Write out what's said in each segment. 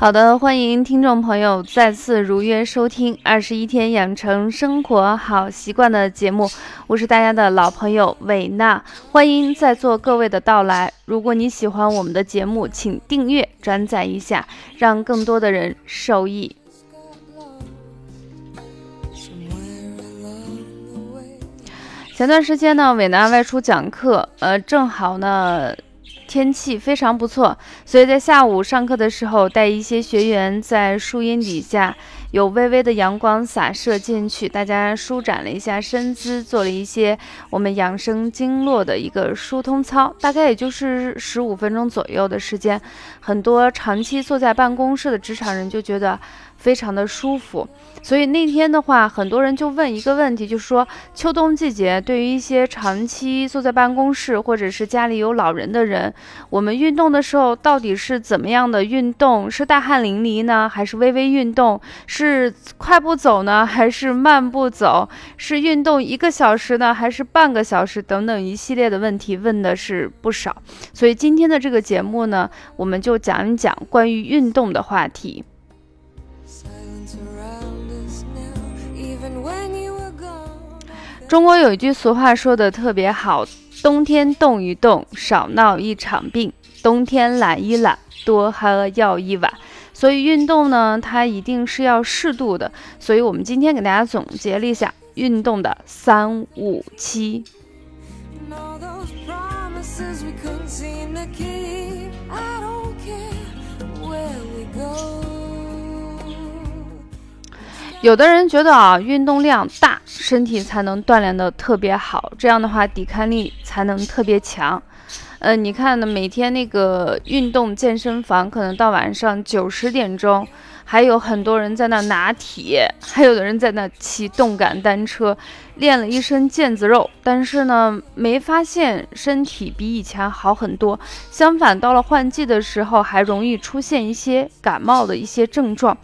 好的，欢迎听众朋友再次如约收听《二十一天养成生活好习惯》的节目，我是大家的老朋友韦娜，欢迎在座各位的到来。如果你喜欢我们的节目，请订阅、转载一下，让更多的人受益。前段时间呢，韦娜外出讲课，呃，正好呢。天气非常不错，所以在下午上课的时候，带一些学员在树荫底下，有微微的阳光洒射进去，大家舒展了一下身姿，做了一些我们养生经络的一个疏通操，大概也就是十五分钟左右的时间。很多长期坐在办公室的职场人就觉得。非常的舒服，所以那天的话，很多人就问一个问题，就是说秋冬季节对于一些长期坐在办公室或者是家里有老人的人，我们运动的时候到底是怎么样的运动？是大汗淋漓呢，还是微微运动？是快步走呢，还是慢步走？是运动一个小时呢，还是半个小时？等等一系列的问题问的是不少，所以今天的这个节目呢，我们就讲一讲关于运动的话题。中国有一句俗话说的特别好：冬天动一动，少闹一场病；冬天懒一懒，多喝药一碗。所以运动呢，它一定是要适度的。所以我们今天给大家总结了一下运动的三五七。有的人觉得啊，运动量大，身体才能锻炼得特别好，这样的话抵抗力才能特别强。嗯，你看呢，每天那个运动健身房可能到晚上九十点钟，还有很多人在那拿铁，还有的人在那骑动感单车，练了一身腱子肉，但是呢，没发现身体比以前好很多。相反，到了换季的时候，还容易出现一些感冒的一些症状。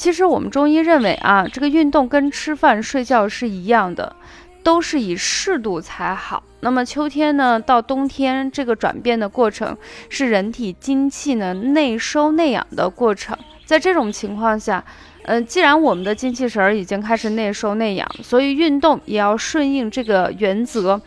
其实我们中医认为啊，这个运动跟吃饭睡觉是一样的，都是以适度才好。那么秋天呢，到冬天这个转变的过程，是人体精气呢内收内养的过程。在这种情况下，呃，既然我们的精气神儿已经开始内收内养，所以运动也要顺应这个原则，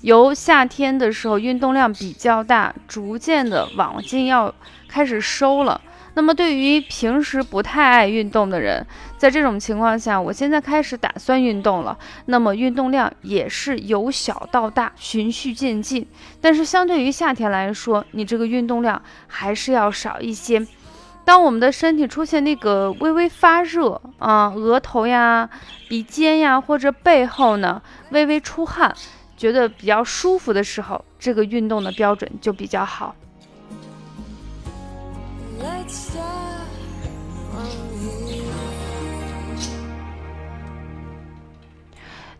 由夏天的时候运动量比较大，逐渐的往进要开始收了。那么，对于平时不太爱运动的人，在这种情况下，我现在开始打算运动了。那么，运动量也是由小到大，循序渐进。但是，相对于夏天来说，你这个运动量还是要少一些。当我们的身体出现那个微微发热啊，额头呀、鼻尖呀或者背后呢微微出汗，觉得比较舒服的时候，这个运动的标准就比较好。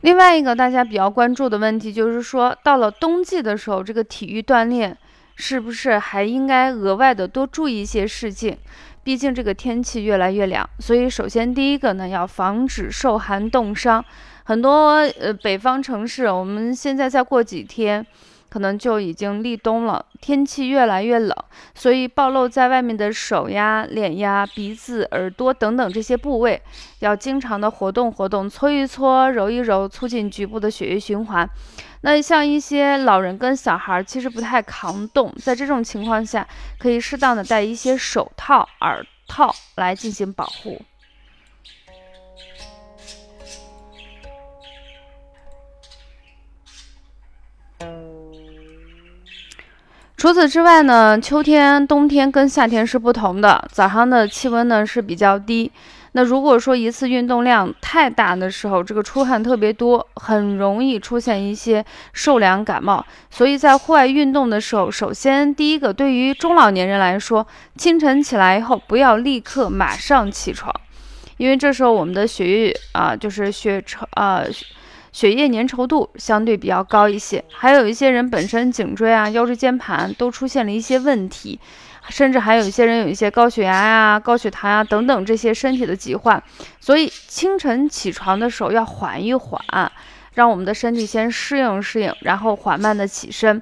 另外一个大家比较关注的问题就是说，到了冬季的时候，这个体育锻炼是不是还应该额外的多注意一些事情？毕竟这个天气越来越凉，所以首先第一个呢，要防止受寒冻伤。很多呃北方城市，我们现在再过几天。可能就已经立冬了，天气越来越冷，所以暴露在外面的手呀、脸呀、鼻子、耳朵等等这些部位，要经常的活动活动，搓一搓、揉一揉，促进局部的血液循环。那像一些老人跟小孩，其实不太抗冻，在这种情况下，可以适当的戴一些手套、耳套来进行保护。除此之外呢，秋天、冬天跟夏天是不同的。早上的气温呢是比较低，那如果说一次运动量太大的时候，这个出汗特别多，很容易出现一些受凉感冒。所以在户外运动的时候，首先第一个，对于中老年人来说，清晨起来以后不要立刻马上起床，因为这时候我们的血液啊，就是血稠啊。血液粘稠度相对比较高一些，还有一些人本身颈椎啊、腰椎间盘都出现了一些问题，甚至还有一些人有一些高血压呀、高血糖呀等等这些身体的疾患，所以清晨起床的时候要缓一缓，让我们的身体先适应适应，然后缓慢的起身。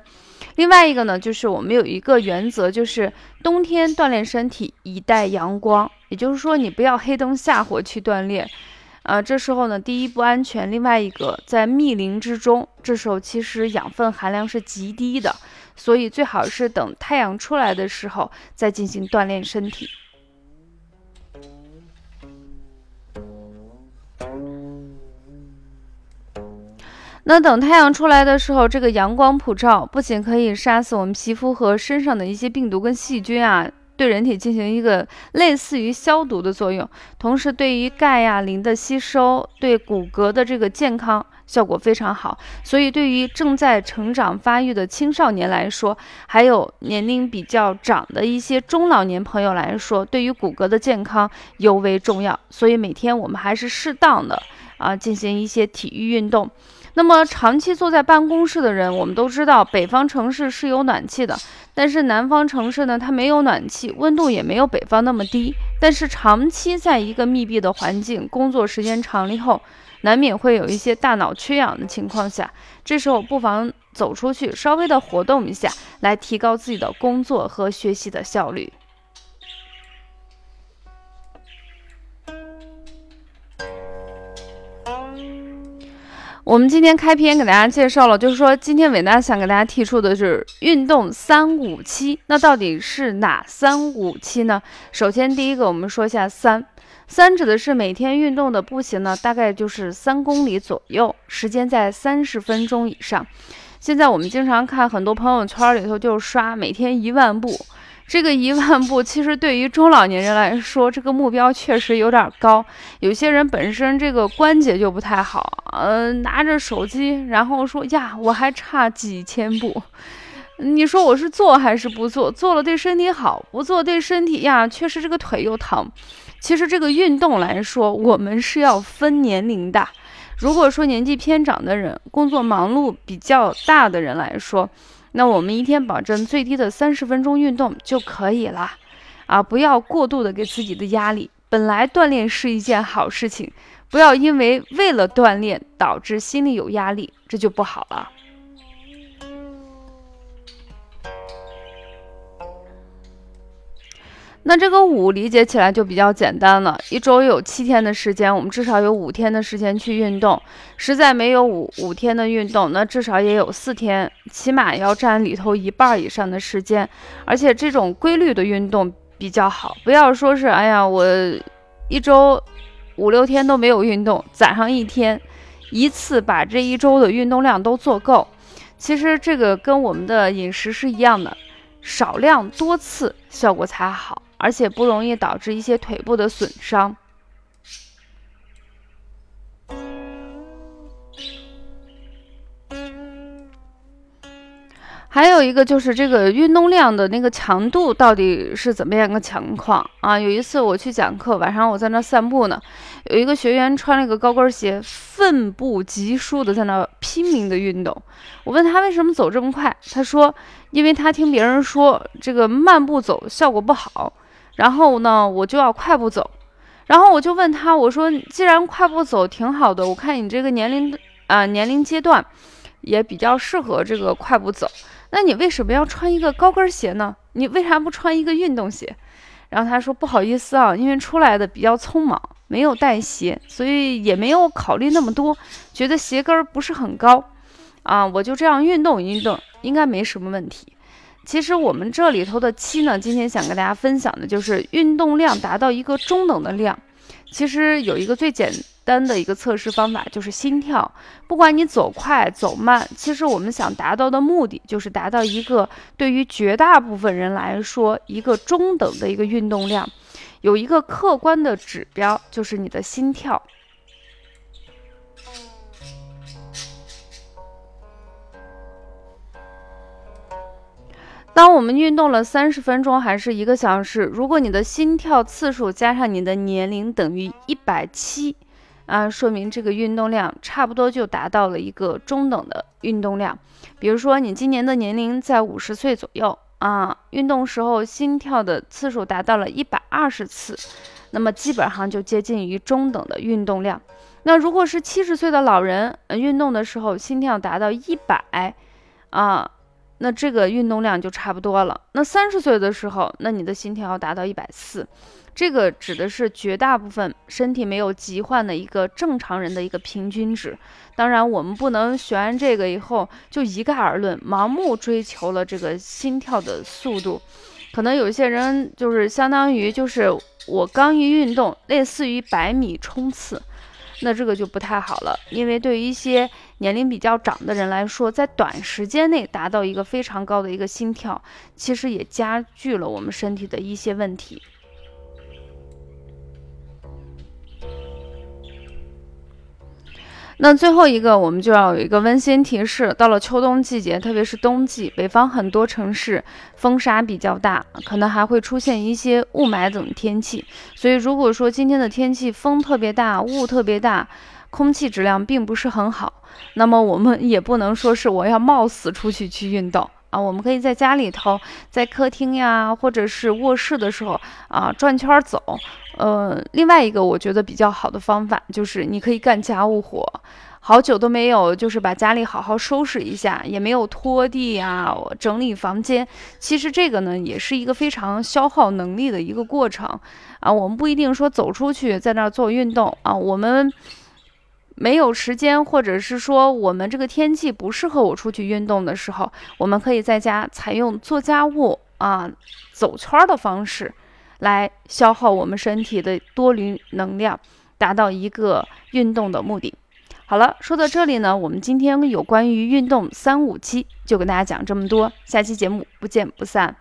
另外一个呢，就是我们有一个原则，就是冬天锻炼身体以待阳光，也就是说你不要黑灯瞎火去锻炼。啊，这时候呢，第一不安全，另外一个在密林之中，这时候其实养分含量是极低的，所以最好是等太阳出来的时候再进行锻炼身体。那等太阳出来的时候，这个阳光普照，不仅可以杀死我们皮肤和身上的一些病毒跟细菌啊。对人体进行一个类似于消毒的作用，同时对于钙呀、磷的吸收，对骨骼的这个健康效果非常好。所以对于正在成长发育的青少年来说，还有年龄比较长的一些中老年朋友来说，对于骨骼的健康尤为重要。所以每天我们还是适当的啊进行一些体育运动。那么长期坐在办公室的人，我们都知道北方城市是有暖气的。但是南方城市呢，它没有暖气，温度也没有北方那么低。但是长期在一个密闭的环境工作时间长了以后，难免会有一些大脑缺氧的情况下，这时候不妨走出去，稍微的活动一下，来提高自己的工作和学习的效率。我们今天开篇给大家介绍了，就是说今天伟大想给大家提出的是运动三五七，那到底是哪三五七呢？首先第一个，我们说一下三，三指的是每天运动的步行呢，大概就是三公里左右，时间在三十分钟以上。现在我们经常看很多朋友圈里头就是刷每天一万步。这个一万步，其实对于中老年人来说，这个目标确实有点高。有些人本身这个关节就不太好，呃，拿着手机，然后说呀，我还差几千步。你说我是做还是不做？做了对身体好，不做对身体呀，确实这个腿又疼。其实这个运动来说，我们是要分年龄的。如果说年纪偏长的人，工作忙碌比较大的人来说，那我们一天保证最低的三十分钟运动就可以了，啊，不要过度的给自己的压力。本来锻炼是一件好事情，不要因为为了锻炼导致心里有压力，这就不好了。那这个五理解起来就比较简单了，一周有七天的时间，我们至少有五天的时间去运动。实在没有五五天的运动，那至少也有四天，起码要占里头一半以上的时间。而且这种规律的运动比较好，不要说是哎呀，我一周五六天都没有运动，攒上一天，一次把这一周的运动量都做够。其实这个跟我们的饮食是一样的，少量多次效果才好。而且不容易导致一些腿部的损伤。还有一个就是这个运动量的那个强度到底是怎么样个情况啊？有一次我去讲课，晚上我在那散步呢，有一个学员穿了一个高跟鞋，奋步疾书的在那拼命的运动。我问他为什么走这么快，他说，因为他听别人说这个慢步走效果不好。然后呢，我就要快步走，然后我就问他，我说，既然快步走挺好的，我看你这个年龄啊年龄阶段，也比较适合这个快步走，那你为什么要穿一个高跟鞋呢？你为啥不穿一个运动鞋？然后他说不好意思啊，因为出来的比较匆忙，没有带鞋，所以也没有考虑那么多，觉得鞋跟不是很高，啊，我就这样运动运动，应该没什么问题。其实我们这里头的七呢，今天想跟大家分享的就是运动量达到一个中等的量。其实有一个最简单的一个测试方法，就是心跳。不管你走快走慢，其实我们想达到的目的就是达到一个对于绝大部分人来说一个中等的一个运动量。有一个客观的指标，就是你的心跳。当我们运动了三十分钟还是一个小时，如果你的心跳次数加上你的年龄等于一百七，啊，说明这个运动量差不多就达到了一个中等的运动量。比如说你今年的年龄在五十岁左右啊，运动时候心跳的次数达到了一百二十次，那么基本上就接近于中等的运动量。那如果是七十岁的老人，运动的时候心跳达到一百，啊。那这个运动量就差不多了。那三十岁的时候，那你的心跳要达到一百四，这个指的是绝大部分身体没有疾患的一个正常人的一个平均值。当然，我们不能学完这个以后就一概而论，盲目追求了这个心跳的速度。可能有些人就是相当于就是我刚一运动，类似于百米冲刺。那这个就不太好了，因为对于一些年龄比较长的人来说，在短时间内达到一个非常高的一个心跳，其实也加剧了我们身体的一些问题。那最后一个，我们就要有一个温馨提示：到了秋冬季节，特别是冬季，北方很多城市风沙比较大，可能还会出现一些雾霾等天气。所以，如果说今天的天气风特别大，雾特别大，空气质量并不是很好，那么我们也不能说是我要冒死出去去运动啊。我们可以在家里头，在客厅呀，或者是卧室的时候啊转圈走。呃，另外一个我觉得比较好的方法就是你可以干家务活，好久都没有就是把家里好好收拾一下，也没有拖地呀，整理房间。其实这个呢也是一个非常消耗能力的一个过程啊。我们不一定说走出去在那儿做运动啊，我们没有时间，或者是说我们这个天气不适合我出去运动的时候，我们可以在家采用做家务啊走圈的方式。来消耗我们身体的多余能量，达到一个运动的目的。好了，说到这里呢，我们今天有关于运动三五七就跟大家讲这么多，下期节目不见不散。